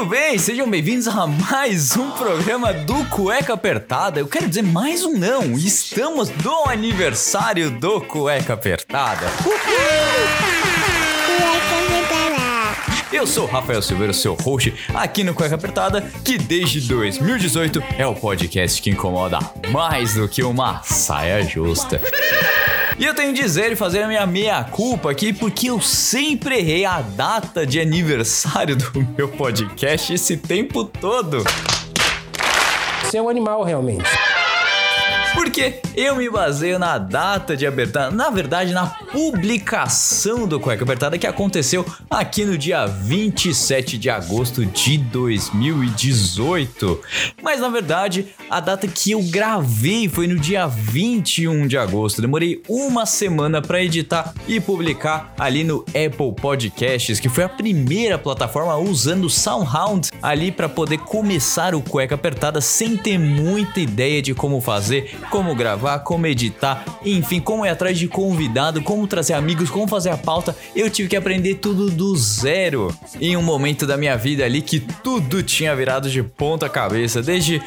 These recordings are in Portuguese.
Muito bem, sejam bem-vindos a mais um programa do Cueca Apertada. Eu quero dizer mais um não, estamos no aniversário do Cueca Apertada. Eu sou Rafael Silveira, seu host aqui no Cueca Apertada, que desde 2018 é o podcast que incomoda mais do que uma saia justa. E eu tenho que dizer e fazer a minha meia-culpa aqui, porque eu sempre errei a data de aniversário do meu podcast esse tempo todo. Você é um animal, realmente. Porque eu me baseio na data de abertura, na verdade, na publicação do Cueca Apertada que aconteceu aqui no dia 27 de agosto de 2018. Mas na verdade, a data que eu gravei foi no dia 21 de agosto. Demorei uma semana para editar e publicar ali no Apple Podcasts, que foi a primeira plataforma usando o SoundHound ali para poder começar o Cueca Apertada sem ter muita ideia de como fazer, como gravar, como editar, enfim, como ir atrás de convidado, como trazer amigos, como fazer a pauta. Eu tive que aprender tudo do zero em um momento da minha vida ali que tudo tinha virado de ponta cabeça, desde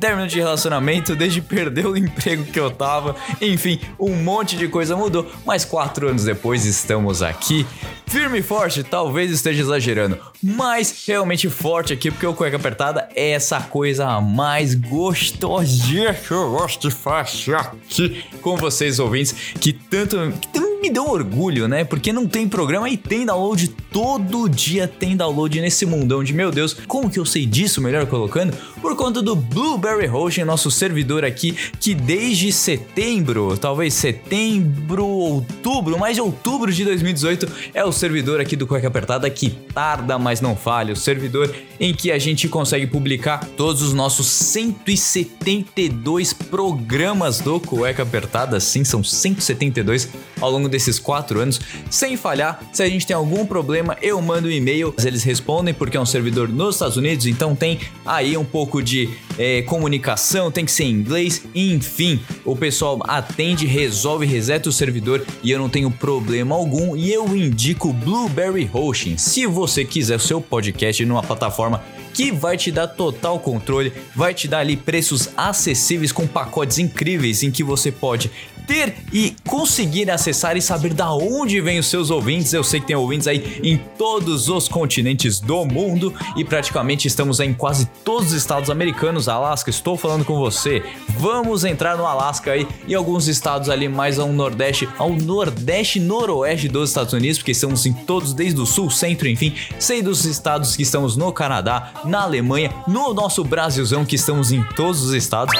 término de relacionamento, desde perder o emprego que eu tava, enfim, um monte de coisa mudou. Mas quatro anos depois estamos aqui, firme e forte, talvez esteja exagerando, mas realmente forte aqui, porque o cueca apertada é essa coisa mais gostosinha que eu gosto de fazer aqui com vocês ouvintes, que tanto, que tanto me deu orgulho, né? Porque não tem programa e tem download todo dia tem download nesse mundão de meu Deus. Como que eu sei disso, melhor colocando? Por conta do Blueberry Hosting, nosso servidor aqui, que desde setembro, talvez setembro, outubro, mais de outubro de 2018, é o servidor aqui do Cueca Apertada que tarda, mas não falha. O servidor em que a gente consegue publicar todos os nossos 172 programas do Cueca Apertada. Sim, são 172 ao longo desses quatro anos, sem falhar. Se a gente tem algum problema, eu mando um e-mail, eles respondem porque é um servidor nos Estados Unidos, então tem aí um pouco de é, comunicação, tem que ser em inglês, enfim, o pessoal atende, resolve, reseta o servidor e eu não tenho problema algum. E eu indico Blueberry Hosting. Se você quiser o seu podcast numa plataforma que vai te dar total controle, vai te dar ali preços acessíveis com pacotes incríveis em que você pode ter e conseguir acessar e saber da onde vêm os seus ouvintes. Eu sei que tem ouvintes aí em todos os continentes do mundo e praticamente estamos em quase todos os estados americanos. Alasca, estou falando com você. Vamos entrar no Alasca aí e alguns estados ali mais ao nordeste, ao nordeste noroeste dos Estados Unidos, porque estamos em todos desde o sul, centro, enfim. Sei dos estados que estamos no Canadá, na Alemanha, no nosso Brasilzão que estamos em todos os estados.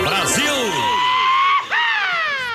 Brasil!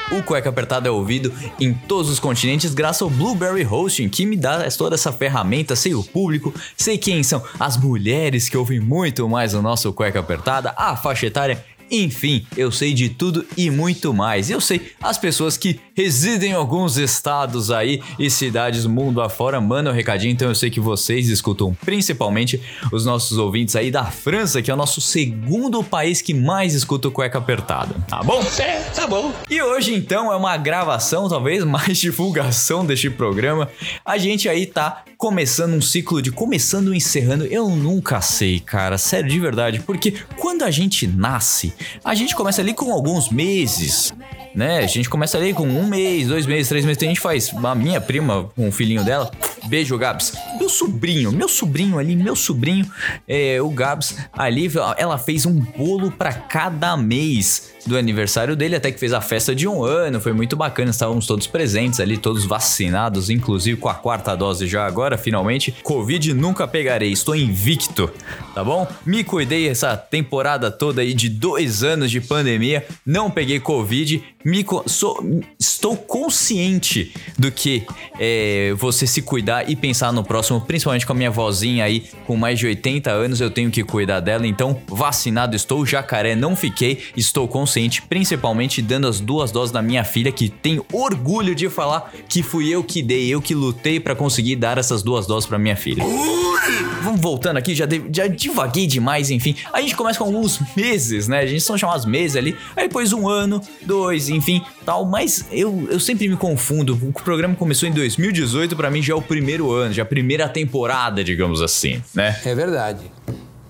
O Cueca Apertada é ouvido em todos os continentes graças ao Blueberry Hosting, que me dá toda essa ferramenta, sei o público, sei quem são as mulheres que ouvem muito mais o nosso Cueca Apertada, a faixa etária enfim, eu sei de tudo e muito mais. Eu sei as pessoas que residem em alguns estados aí e cidades mundo afora mandam um recadinho, então eu sei que vocês escutam principalmente os nossos ouvintes aí da França, que é o nosso segundo país que mais escuta o cueca apertada. Tá bom? É, tá bom. E hoje então é uma gravação, talvez mais divulgação deste programa. A gente aí tá começando um ciclo de começando e encerrando. Eu nunca sei, cara, sério de verdade, porque quando a gente nasce, a gente começa ali com alguns meses, né? A gente começa ali com um mês, dois meses, três meses. A gente faz. A minha prima, com o filhinho dela, beijo, Gabs. Meu sobrinho, meu sobrinho ali, meu sobrinho, é, o Gabs, ali, ela fez um bolo para cada mês do aniversário dele, até que fez a festa de um ano, foi muito bacana, estávamos todos presentes ali, todos vacinados, inclusive com a quarta dose já agora, finalmente. Covid nunca pegarei, estou invicto, tá bom? Me cuidei essa temporada toda aí de dois anos de pandemia, não peguei Covid, me sou, estou consciente do que é, você se cuidar e pensar no próximo, principalmente com a minha vozinha aí com mais de 80 anos, eu tenho que cuidar dela, então vacinado estou, jacaré não fiquei, estou consciente inocente, principalmente dando as duas doses da minha filha, que tem orgulho de falar que fui eu que dei, eu que lutei para conseguir dar essas duas doses para minha filha. Vamos voltando aqui, já, de, já divaguei demais, enfim. A gente começa com alguns meses, né? A gente são chamados meses ali. Aí depois um ano, dois, enfim, tal. Mas eu, eu sempre me confundo. O programa começou em 2018, para mim já é o primeiro ano, já é a primeira temporada, digamos assim, né? É verdade.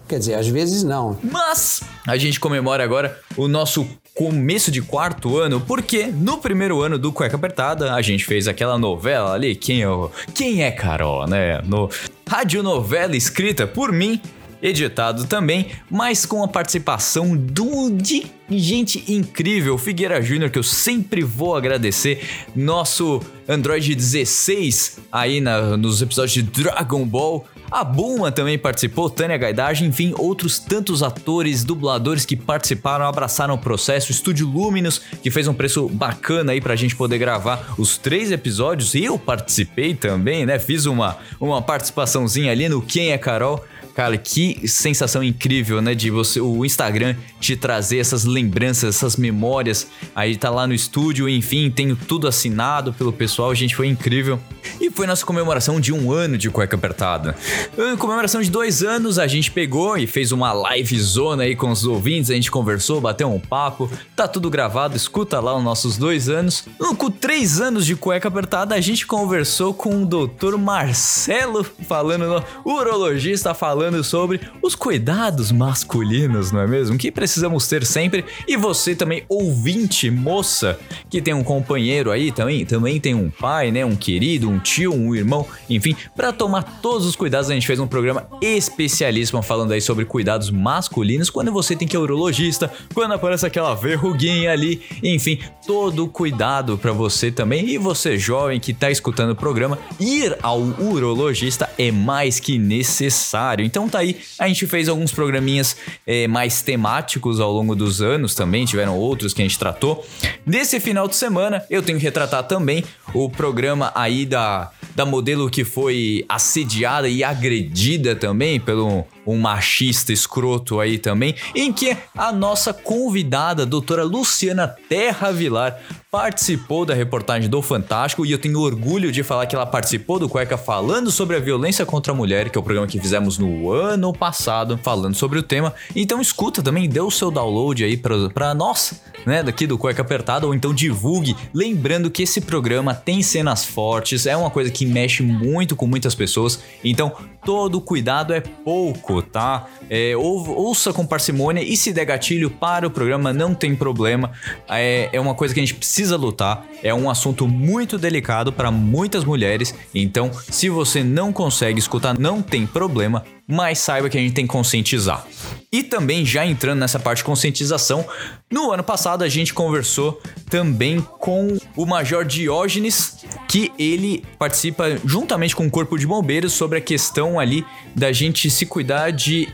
Quer dizer, às vezes não. Mas a gente comemora agora o nosso começo de quarto ano, porque no primeiro ano do Cueca Apertada a gente fez aquela novela ali, quem é, quem é Carol, né? No radionovela escrita por mim editado também, mas com a participação do, de gente incrível, Figueira Júnior, que eu sempre vou agradecer, nosso Android 16 aí na, nos episódios de Dragon Ball. A Bulma também participou, Tânia Gaidage, enfim, outros tantos atores, dubladores que participaram, abraçaram o processo, o Estúdio Luminous, que fez um preço bacana aí pra gente poder gravar os três episódios. Eu participei também, né? Fiz uma, uma participaçãozinha ali no Quem é Carol. Cara, que sensação incrível, né? De você, o Instagram te trazer essas lembranças, essas memórias. Aí tá lá no estúdio, enfim, tenho tudo assinado pelo pessoal, gente, foi incrível. E foi nossa comemoração de um ano de cueca apertada. Em comemoração de dois anos, a gente pegou e fez uma live zona aí com os ouvintes, a gente conversou, bateu um papo, tá tudo gravado, escuta lá os nossos dois anos. Com três anos de cueca apertada, a gente conversou com o doutor Marcelo, falando, urologista, falando sobre os cuidados masculinos, não é mesmo? Que precisamos ter sempre. E você também, ouvinte, moça, que tem um companheiro aí também, também tem um pai, né? Um querido, um tio, um irmão, enfim, para tomar todos os cuidados, a gente fez um programa especialíssimo falando aí sobre cuidados masculinos quando você tem que ir ao urologista, quando aparece aquela verruguinha ali, enfim, todo cuidado para você também. E você, jovem que tá escutando o programa, ir ao urologista é mais que necessário. Então, então tá aí, a gente fez alguns programinhas é, mais temáticos ao longo dos anos também, tiveram outros que a gente tratou. Nesse final de semana, eu tenho que retratar também o programa aí da, da modelo que foi assediada e agredida também pelo um machista escroto aí também, em que a nossa convidada, a doutora Luciana Terra Vilar, participou da reportagem do Fantástico e eu tenho orgulho de falar que ela participou do Cueca falando sobre a violência contra a mulher, que é o programa que fizemos no ano passado, falando sobre o tema. Então escuta também, dê o seu download aí para nós, né, daqui do Cueca Apertada, ou então divulgue, lembrando que esse programa tem cenas fortes, é uma coisa que mexe muito com muitas pessoas, então todo cuidado é pouco, tá? É, ou, ouça com parcimônia e se der gatilho para o programa, não tem problema, é, é uma coisa que a gente precisa precisa lutar. É um assunto muito delicado para muitas mulheres, então se você não consegue escutar, não tem problema, mas saiba que a gente tem que conscientizar. E também já entrando nessa parte de conscientização, no ano passado a gente conversou também com o Major Diógenes, que ele participa juntamente com o Corpo de Bombeiros sobre a questão ali da gente se cuidar de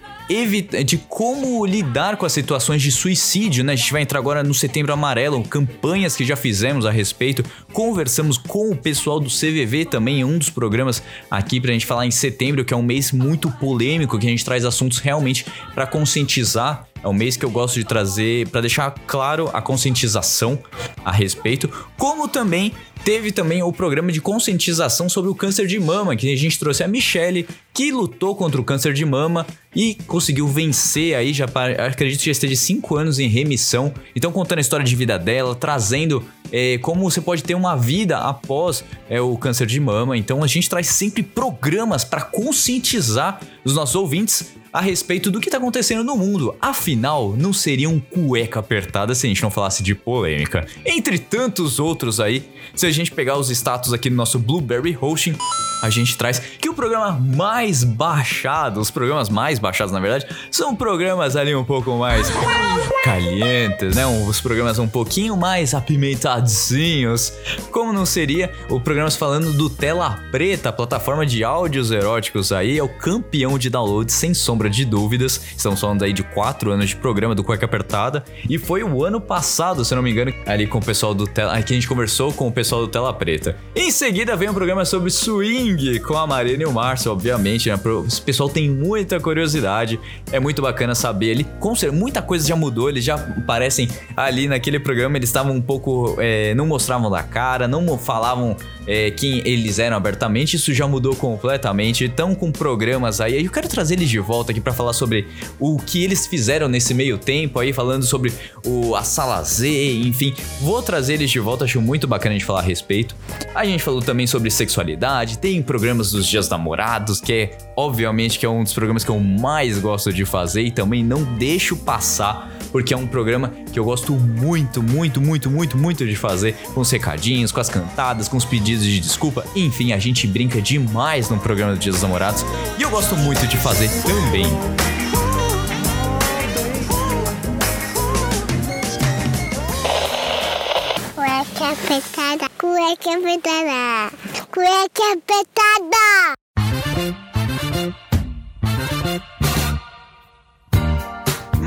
de como lidar com as situações de suicídio, né? A gente vai entrar agora no Setembro Amarelo, campanhas que já fizemos a respeito. Conversamos com o pessoal do CVV também em um dos programas aqui pra gente falar em setembro, que é um mês muito polêmico, que a gente traz assuntos realmente para conscientizar é um mês que eu gosto de trazer para deixar claro a conscientização a respeito, como também teve também o programa de conscientização sobre o câncer de mama, que a gente trouxe a Michelle, que lutou contra o câncer de mama e conseguiu vencer aí, já acredito que já esteja 5 anos em remissão. Então contando a história de vida dela, trazendo é, como você pode ter uma vida após é, o câncer de mama. Então a gente traz sempre programas para conscientizar os nossos ouvintes a respeito do que tá acontecendo no mundo. Afinal, não seria um cueca apertada se a gente não falasse de polêmica. Entre tantos outros aí, se a gente pegar os status aqui no nosso Blueberry Hosting, a gente traz que o programa mais baixado, os programas mais baixados na verdade, são programas ali um pouco mais calientes, né? Os programas um pouquinho mais apimentadinhos. Como não seria o programas falando do Tela Preta, plataforma de áudios eróticos aí, é o campeão de download sem sombra de dúvidas. Estamos falando aí de quatro anos de programa do Cueca Apertada. E foi o ano passado, se não me engano, ali com o pessoal do Tela. Aqui a gente conversou com o pessoal do Tela Preta. Em seguida vem um programa sobre swing com a Marina e o Márcio, obviamente, né? O pessoal tem muita curiosidade. É muito bacana saber ali. Com certeza, muita coisa já mudou. Eles já aparecem ali naquele programa. Eles estavam um pouco. É, não mostravam da cara, não falavam é, quem eles eram abertamente. Isso já mudou completamente. Estão com programas aí. Eu quero trazer eles de volta aqui para falar sobre o que eles fizeram nesse meio tempo aí, falando sobre o, a Sala Z, enfim. Vou trazer eles de volta, acho muito bacana de falar a respeito. A gente falou também sobre sexualidade, tem programas dos dias namorados, que é obviamente que é um dos programas que eu mais gosto de fazer e também não deixo passar, porque é um programa que eu gosto muito, muito, muito, muito, muito de fazer, com os recadinhos, com as cantadas, com os pedidos de desculpa, enfim, a gente brinca demais no programa dos dias namorados e eu gosto muito de fazer também. Cueca apertada, cueca apertada, cueca apertada.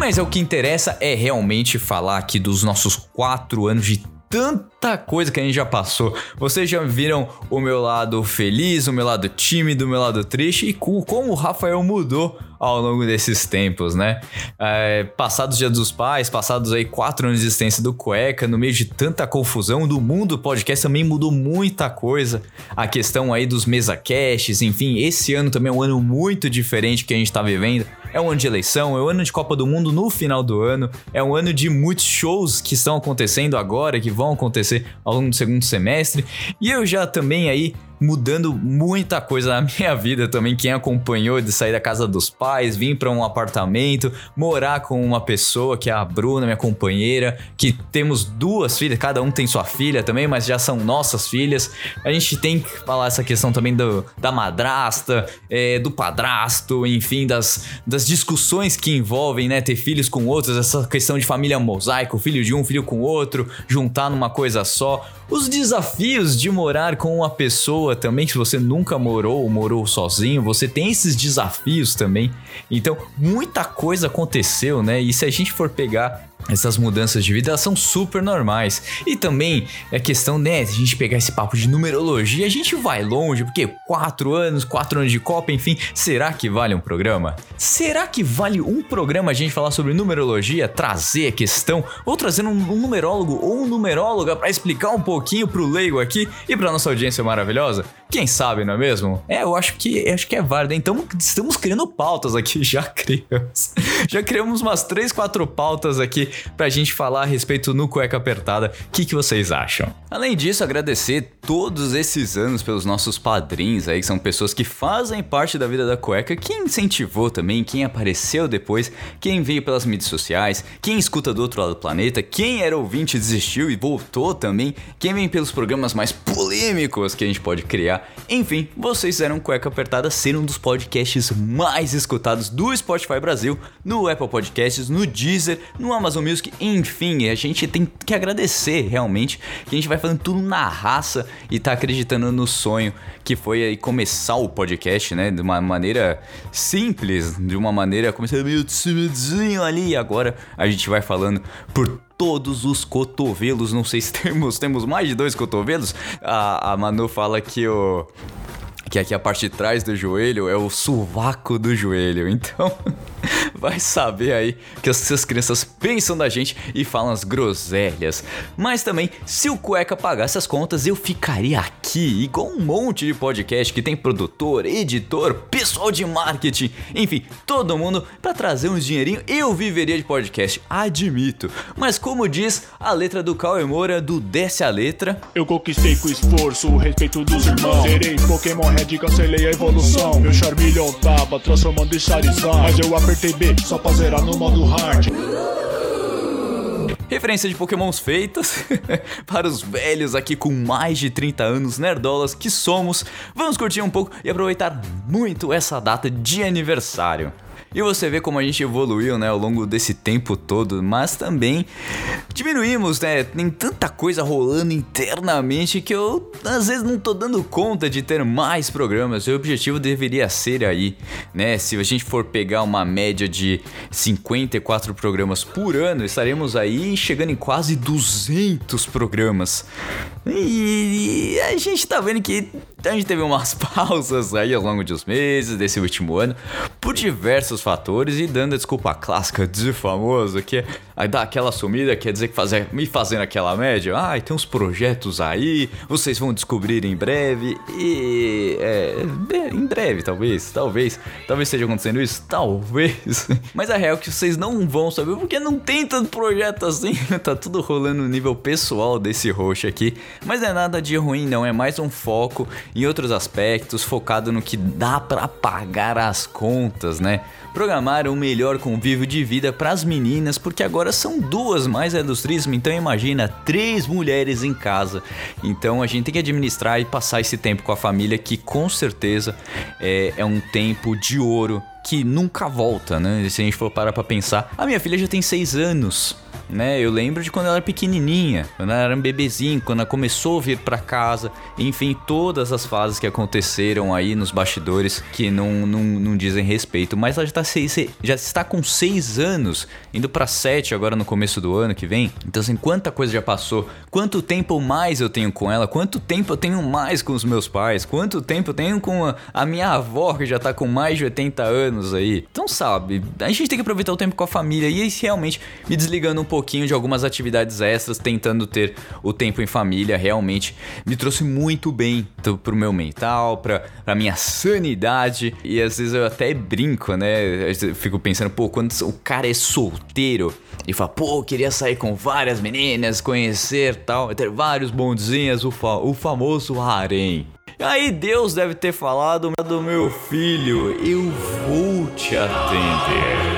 Mas é o que interessa é realmente falar aqui dos nossos quatro anos de tanta coisa que a gente já passou. Vocês já viram o meu lado feliz, o meu lado tímido, o meu lado triste e como o Rafael mudou ao longo desses tempos, né? É, passados Dia dos Pais, passados aí quatro anos de existência do Cueca, no meio de tanta confusão do mundo, podcast também mudou muita coisa. A questão aí dos mesa caches, enfim, esse ano também é um ano muito diferente que a gente tá vivendo. É um ano de eleição, é um ano de Copa do Mundo no final do ano, é um ano de muitos shows que estão acontecendo agora, que vão acontecer ao longo do segundo semestre. E eu já também aí mudando muita coisa na minha vida também. Quem acompanhou de sair da casa dos pais, vir para um apartamento, morar com uma pessoa que é a Bruna, minha companheira, que temos duas filhas, cada um tem sua filha também, mas já são nossas filhas. A gente tem que falar essa questão também do, da madrasta, é, do padrasto, enfim, das, das discussões que envolvem, né, ter filhos com outros, essa questão de família mosaico, filho de um, filho com outro, juntar numa coisa só. Os desafios de morar com uma pessoa também, se você nunca morou ou morou sozinho, você tem esses desafios também. Então, muita coisa aconteceu, né? E se a gente for pegar essas mudanças de vida são super normais. E também é questão, né, a gente pegar esse papo de numerologia, a gente vai longe, porque quatro anos, quatro anos de Copa, enfim, será que vale um programa? Será que vale um programa a gente falar sobre numerologia, trazer a questão, ou trazer um, um numerólogo ou um numeróloga para explicar um pouquinho pro leigo aqui e pra nossa audiência maravilhosa? Quem sabe, não é mesmo? É, eu acho que acho que é válido. Então, estamos criando pautas aqui, já criamos. Já criamos umas três, quatro pautas aqui pra gente falar a respeito no Cueca Apertada. O que, que vocês acham? Além disso, agradecer todos esses anos pelos nossos padrinhos aí, que são pessoas que fazem parte da vida da cueca, quem incentivou também, quem apareceu depois, quem veio pelas mídias sociais, quem escuta do outro lado do planeta, quem era ouvinte desistiu e voltou também, quem vem pelos programas mais polêmicos que a gente pode criar enfim, vocês fizeram Cueca Apertada ser um dos podcasts mais escutados do Spotify Brasil, no Apple Podcasts, no Deezer, no Amazon Music, enfim, a gente tem que agradecer realmente que a gente vai fazendo tudo na raça e tá acreditando no sonho que foi aí começar o podcast, né, de uma maneira simples, de uma maneira começando meio ali e agora a gente vai falando por todos os cotovelos. Não sei se temos, temos mais de dois cotovelos. A, a Manu fala que o. Que aqui a parte de trás do joelho é o sovaco do joelho. Então. vai saber aí que as suas crianças pensam da gente e falam as groselhas. Mas também, se o Cueca pagasse as contas, eu ficaria aqui, igual um monte de podcast que tem produtor, editor, pessoal de marketing, enfim, todo mundo para trazer uns dinheirinho. Eu viveria de podcast, admito. Mas como diz a letra do Cauê Moura, do Desce a Letra. Eu conquistei com esforço o respeito dos irmãos. Serei Pokémon Red, cancelei a evolução. Meu Charmeleon tava transformando em Charizard. Mas eu apertei B só pra zerar no modo hard. Referência de pokémons feitas para os velhos aqui com mais de 30 anos, nerdolas que somos. Vamos curtir um pouco e aproveitar muito essa data de aniversário. E você vê como a gente evoluiu, né, ao longo desse tempo todo, mas também diminuímos, né? Tem tanta coisa rolando internamente que eu às vezes não tô dando conta de ter mais programas. O objetivo deveria ser aí, né? Se a gente for pegar uma média de 54 programas por ano, estaremos aí chegando em quase 200 programas. E a gente tá vendo que a gente teve umas pausas aí ao longo dos meses desse último ano por diversos fatores e dando a desculpa clássica de famoso que é dar aquela sumida, quer dizer que fazer, me fazendo aquela média, ai, ah, tem uns projetos aí, vocês vão descobrir em breve e é, em breve talvez, talvez, talvez esteja acontecendo isso, talvez. Mas a real é que vocês não vão saber porque não tem tanto projeto assim, tá tudo rolando no nível pessoal desse roxo aqui. Mas é nada de ruim, não. É mais um foco em outros aspectos, focado no que dá para pagar as contas, né? Programar um melhor convívio de vida para as meninas, porque agora são duas mais é trismo, então imagina três mulheres em casa. Então a gente tem que administrar e passar esse tempo com a família, que com certeza é, é um tempo de ouro que nunca volta, né? Se a gente for parar pra pensar. A minha filha já tem seis anos né? Eu lembro de quando ela era pequenininha, quando ela era um bebezinho, quando ela começou a vir para casa, enfim, todas as fases que aconteceram aí nos bastidores que não, não, não dizem respeito. Mas ela já, tá já está com seis anos, indo para sete agora no começo do ano que vem. Então, assim, quanta coisa já passou, quanto tempo mais eu tenho com ela, quanto tempo eu tenho mais com os meus pais, quanto tempo eu tenho com a, a minha avó que já tá com mais de 80 anos aí. Então, sabe, a gente tem que aproveitar o tempo com a família e realmente me desligando um pouco pouquinho de algumas atividades extras, tentando ter o tempo em família, realmente me trouxe muito bem pro meu mental, pra, pra minha sanidade. E às vezes eu até brinco, né? Eu fico pensando, pô, quando o cara é solteiro e fala, pô, queria sair com várias meninas, conhecer tal, ter vários bondzinhos, o, fa o famoso harém. Aí Deus deve ter falado do meu filho, eu vou te atender.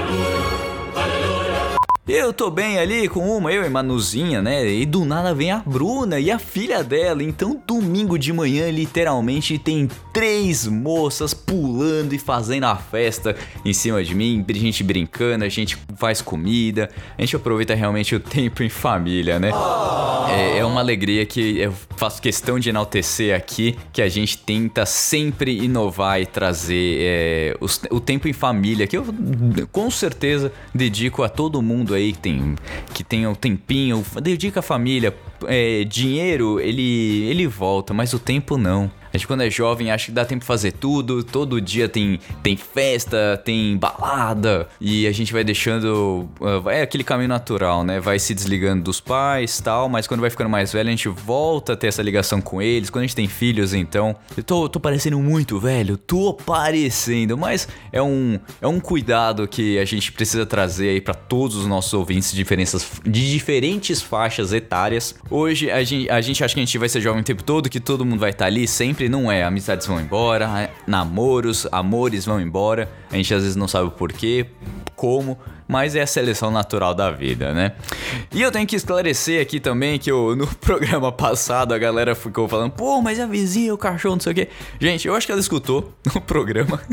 Eu tô bem ali com uma, eu e Manuzinha, né? E do nada vem a Bruna e a filha dela. Então, domingo de manhã, literalmente, tem três moças pulando e fazendo a festa em cima de mim. Gente brincando, a gente faz comida, a gente aproveita realmente o tempo em família, né? É, é uma alegria que eu faço questão de enaltecer aqui, que a gente tenta sempre inovar e trazer é, o tempo em família, que eu com certeza dedico a todo mundo aí que tem, que tem um tempinho, dedica a família. É, dinheiro, ele, ele volta, mas o tempo não. A gente quando é jovem acha que dá tempo de fazer tudo, todo dia tem, tem festa, tem balada e a gente vai deixando. Uh, é aquele caminho natural, né? Vai se desligando dos pais tal, mas quando vai ficando mais velho a gente volta a ter essa ligação com eles. Quando a gente tem filhos, então. Eu tô, tô parecendo muito velho, tô parecendo, mas é um, é um cuidado que a gente precisa trazer aí para todos os nossos ouvintes de, diferenças, de diferentes faixas etárias. Hoje a gente, a gente acha que a gente vai ser jovem o tempo todo, que todo mundo vai estar tá ali sempre sempre não é. Amizades vão embora, namoros, amores vão embora. A gente às vezes não sabe o porquê, como, mas é a seleção natural da vida, né? E eu tenho que esclarecer aqui também que eu, no programa passado a galera ficou falando, pô, mas a vizinha, o cachorro, não sei o quê. Gente, eu acho que ela escutou no programa.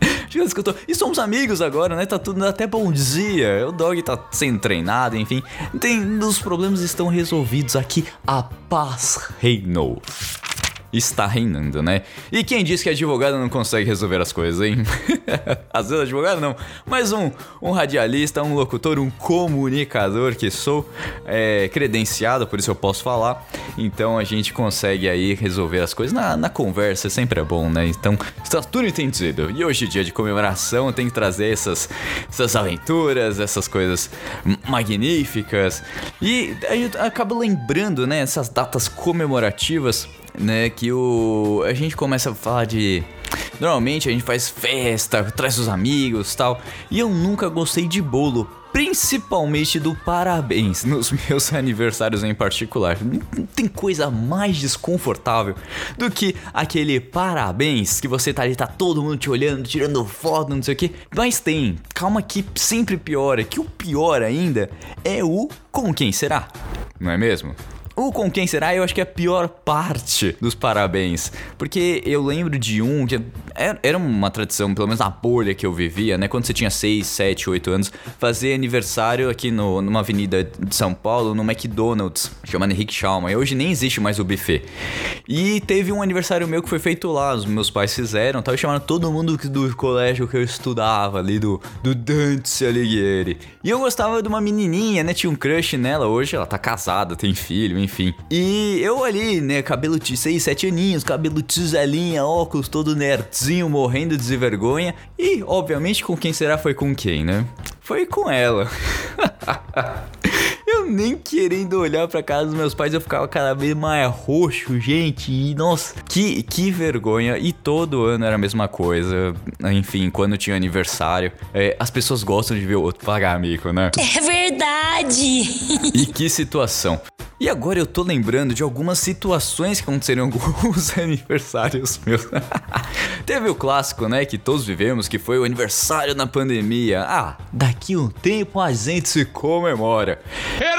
Acho que escutou. E somos amigos agora, né? Tá tudo até bom dia. O dog tá sendo treinado, enfim. Tem, os problemas estão resolvidos aqui. A paz reinou está reinando, né? E quem disse que advogado não consegue resolver as coisas, hein? Às vezes advogado não, mas um, um radialista, um locutor, um comunicador que sou, é, credenciado, por isso eu posso falar. Então a gente consegue aí resolver as coisas na, na conversa, sempre é bom, né? Então está tudo entendido. E hoje, dia de comemoração, tem que trazer essas, essas aventuras, essas coisas magníficas. E aí eu acabo lembrando, né, essas datas comemorativas né? Que o. A gente começa a falar de. Normalmente a gente faz festa, traz os amigos tal. E eu nunca gostei de bolo. Principalmente do parabéns nos meus aniversários em particular. Não tem coisa mais desconfortável do que aquele parabéns que você tá ali, tá todo mundo te olhando, tirando foto, não sei o que. Mas tem, calma que sempre piora. Que o pior ainda é o com quem será, não é mesmo? O com quem será, eu acho que é a pior parte dos parabéns. Porque eu lembro de um que era era uma tradição, pelo menos na bolha que eu vivia, né? Quando você tinha 6, 7, 8 anos, fazer aniversário aqui no, numa avenida de São Paulo, no McDonald's, chamado Henrique Schalman. E hoje nem existe mais o buffet. E teve um aniversário meu que foi feito lá, os meus pais fizeram, tava chamando todo mundo do colégio que eu estudava ali, do, do Dante Alighieri. E eu gostava de uma menininha, né? Tinha um crush nela, hoje ela tá casada, tem filho, enfim. E eu ali, né, cabelo de 6, 7 aninhos, cabelo tiselinha, óculos todo nerdzinho, morrendo de vergonha. E, obviamente, com quem será foi com quem, né? Foi com ela. nem querendo olhar pra casa dos meus pais, eu ficava cada vez mais roxo, gente. E, nossa, que, que vergonha. E todo ano era a mesma coisa. Enfim, quando tinha aniversário. é, as pessoas gostam de ver o outro pagar mico, né? É verdade! E que situação. E agora eu tô lembrando de algumas situações que aconteceram em alguns aniversários meus. Teve o clássico, né, que todos vivemos, que foi o aniversário na pandemia. Ah, daqui um tempo a gente se comemora. E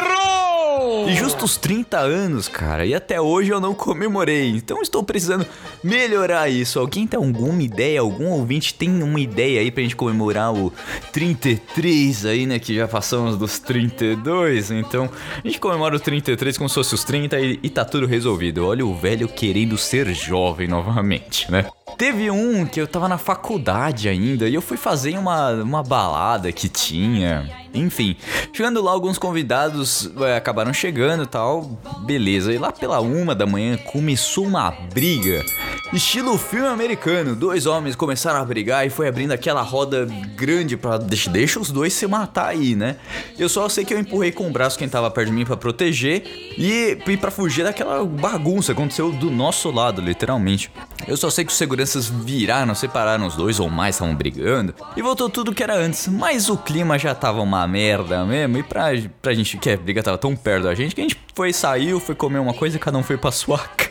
justo os 30 anos, cara, e até hoje eu não comemorei. Então estou precisando melhorar isso. Alguém tem alguma ideia? Algum ouvinte tem uma ideia aí pra gente comemorar o 33 aí, né? Que já passamos dos 32. Então a gente comemora o 33 como se fosse os 30 e, e tá tudo resolvido. Olha o velho querendo ser jovem novamente, né? Teve um que eu tava na faculdade ainda e eu fui fazer uma, uma balada que tinha. Enfim, chegando lá, alguns convidados é, acabaram chegando tal. Beleza, e lá pela uma da manhã começou uma briga. Estilo filme americano, dois homens começaram a brigar e foi abrindo aquela roda grande pra. Deixa, deixa os dois se matar aí, né? Eu só sei que eu empurrei com o braço quem tava perto de mim pra proteger e, e para fugir daquela bagunça que aconteceu do nosso lado, literalmente. Eu só sei que os seguranças viraram, separaram os dois ou mais, estavam brigando e voltou tudo que era antes. Mas o clima já tava uma merda mesmo e pra, pra gente que a briga tava tão perto da gente que a gente foi, saiu, foi comer uma coisa e cada um foi pra sua casa.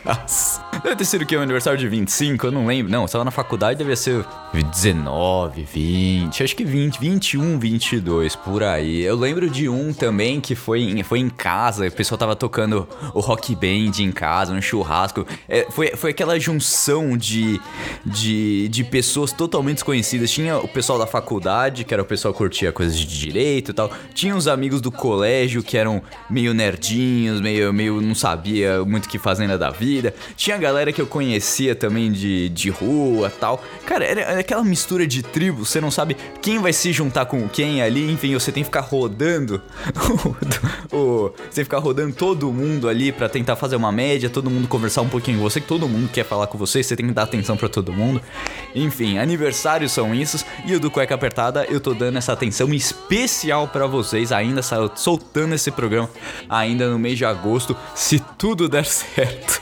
Deve ter sido o que? Um aniversário de 25, eu não lembro. Não, eu tava na faculdade, devia ser 19, 20, acho que 20, 21, 22, por aí. Eu lembro de um também que foi em, foi em casa, o pessoal tava tocando o rock band em casa, um churrasco. É, foi, foi aquela junção de, de, de pessoas totalmente desconhecidas. Tinha o pessoal da faculdade, que era o pessoal que curtia coisas de direito e tal. Tinha os amigos do colégio, que eram meio nerdinhos, meio, meio não sabia muito o que fazer da vida. Tinha a galera que eu conhecia também de, de rua tal. Cara, era, era aquela mistura de tribo, você não sabe quem vai se juntar com quem ali, enfim, você tem que ficar rodando. o, você tem que ficar rodando todo mundo ali pra tentar fazer uma média, todo mundo conversar um pouquinho com você, que todo mundo quer falar com você, você tem que dar atenção pra todo mundo. Enfim, aniversários são isso, e o do Cueca Apertada eu tô dando essa atenção especial pra vocês, ainda soltando esse programa ainda no mês de agosto, se tudo der certo.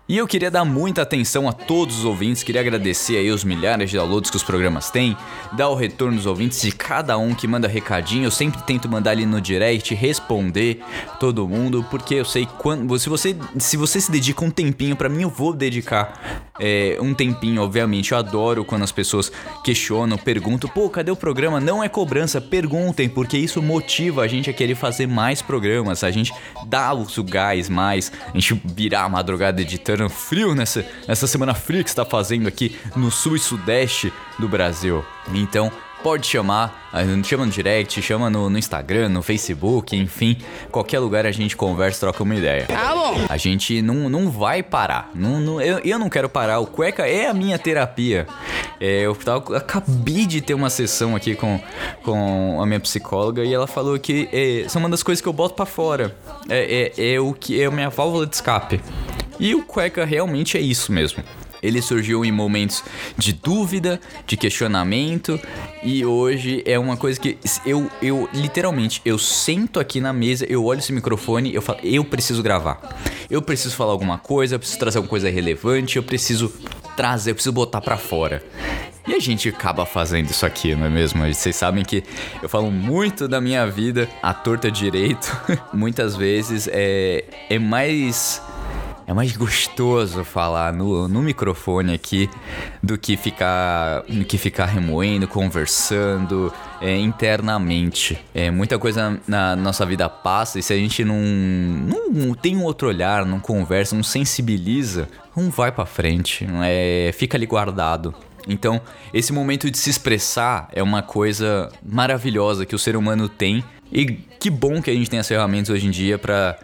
E eu queria dar muita atenção a todos os ouvintes, queria agradecer aí os milhares de downloads que os programas têm, dar o retorno dos ouvintes de cada um que manda recadinho, eu sempre tento mandar ali no direct, responder todo mundo, porque eu sei quando, se você, se você se dedica um tempinho pra mim, eu vou dedicar é, um tempinho, obviamente, eu adoro quando as pessoas questionam, perguntam, pô, cadê o programa? Não é cobrança, perguntem, porque isso motiva a gente a querer fazer mais programas, a gente dá o gás mais, a gente virar a madrugada editando frio nessa, nessa semana fria que está fazendo aqui no sul e sudeste do Brasil. Então, pode chamar, chama no direct, chama no, no Instagram, no Facebook, enfim, qualquer lugar a gente conversa, troca uma ideia. Tá bom. A gente não, não vai parar. Não, não- eu, eu não quero parar. O cueca é a minha terapia. É, eu tava- acabei de ter uma sessão aqui com, com a minha psicóloga e ela falou que é, são uma das coisas que eu boto pra fora. É, é, é o que é a minha válvula de escape. E o cueca realmente é isso mesmo. Ele surgiu em momentos de dúvida, de questionamento e hoje é uma coisa que eu, eu literalmente eu sento aqui na mesa, eu olho esse microfone, eu falo, eu preciso gravar. Eu preciso falar alguma coisa, eu preciso trazer alguma coisa relevante, eu preciso trazer, eu preciso botar pra fora. E a gente acaba fazendo isso aqui, não é mesmo? Vocês sabem que eu falo muito da minha vida, à torta direito. Muitas vezes é, é mais É mais gostoso falar no, no microfone aqui do que ficar, do que ficar remoendo, conversando é, internamente. É, muita coisa na nossa vida passa e se a gente não, não tem um outro olhar, não conversa, não sensibiliza, não vai para frente. É, fica ali guardado. Então, esse momento de se expressar é uma coisa maravilhosa que o ser humano tem e que bom que a gente tem as ferramentas hoje em dia para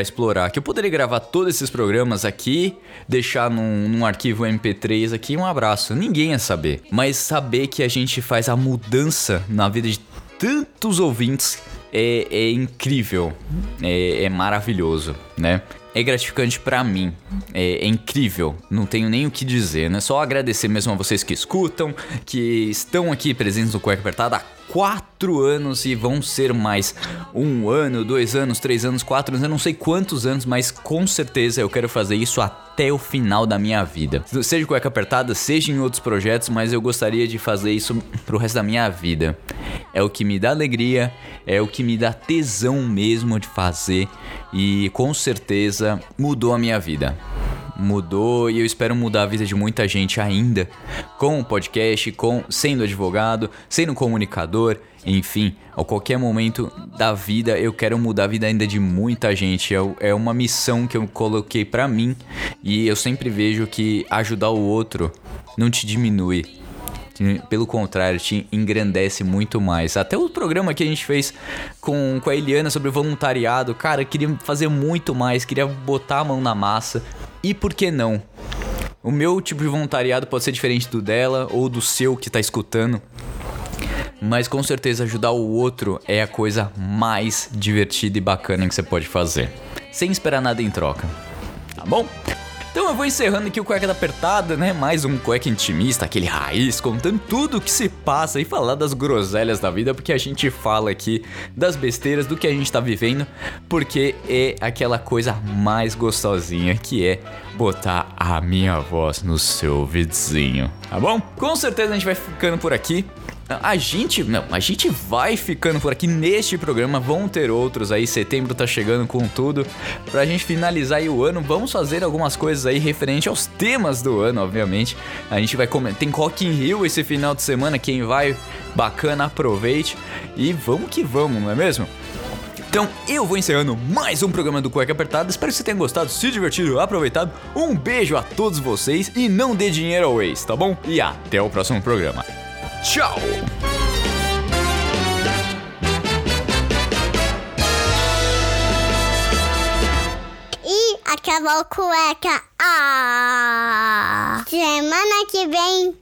explorar. Que eu poderia gravar todos esses programas aqui, deixar num, num, arquivo MP3 aqui, um abraço. Ninguém ia saber. Mas saber que a gente faz a mudança na vida de tantos ouvintes é, é incrível, é, é maravilhoso, né? é gratificante para mim. É, é, incrível. Não tenho nem o que dizer, né? Só agradecer mesmo a vocês que escutam, que estão aqui presentes no Cueca Apertada quatro anos e vão ser mais um ano, dois anos, três anos, quatro anos, eu não sei quantos anos, mas com certeza eu quero fazer isso até o final da minha vida. Seja Cueca Apertada, seja em outros projetos, mas eu gostaria de fazer isso pro resto da minha vida. É o que me dá alegria, é o que me dá tesão mesmo de fazer e com certeza mudou a minha vida. Mudou e eu espero mudar a vida de muita gente ainda com o podcast, com sendo advogado, sendo comunicador, enfim, a qualquer momento da vida eu quero mudar a vida ainda de muita gente. É, é uma missão que eu coloquei para mim e eu sempre vejo que ajudar o outro não te diminui, pelo contrário, te engrandece muito mais. Até o programa que a gente fez com, com a Eliana sobre voluntariado, cara, queria fazer muito mais, queria botar a mão na massa. E por que não? O meu tipo de voluntariado pode ser diferente do dela ou do seu que tá escutando. Mas com certeza ajudar o outro é a coisa mais divertida e bacana que você pode fazer. Sem esperar nada em troca. Tá bom? Então eu vou encerrando aqui o Cueca da Apertada, né? Mais um cueca intimista, aquele raiz, contando tudo o que se passa e falar das groselhas da vida, porque a gente fala aqui das besteiras do que a gente tá vivendo, porque é aquela coisa mais gostosinha que é botar a minha voz no seu vizinho, tá bom? Com certeza a gente vai ficando por aqui. A gente, não, a gente vai ficando por aqui neste programa, vão ter outros aí, setembro tá chegando com tudo. Pra gente finalizar aí o ano, vamos fazer algumas coisas aí referente aos temas do ano, obviamente. A gente vai comentar, tem Rock in Rio esse final de semana, quem vai, bacana, aproveite. E vamos que vamos, não é mesmo? Então eu vou encerrando mais um programa do Cueca Apertada. Espero que você tenha gostado, se divertido, aproveitado. Um beijo a todos vocês e não dê dinheiro ao ex, tá bom? E até o próximo programa. Tchau! E acabou cueca. Ah! Semana que vem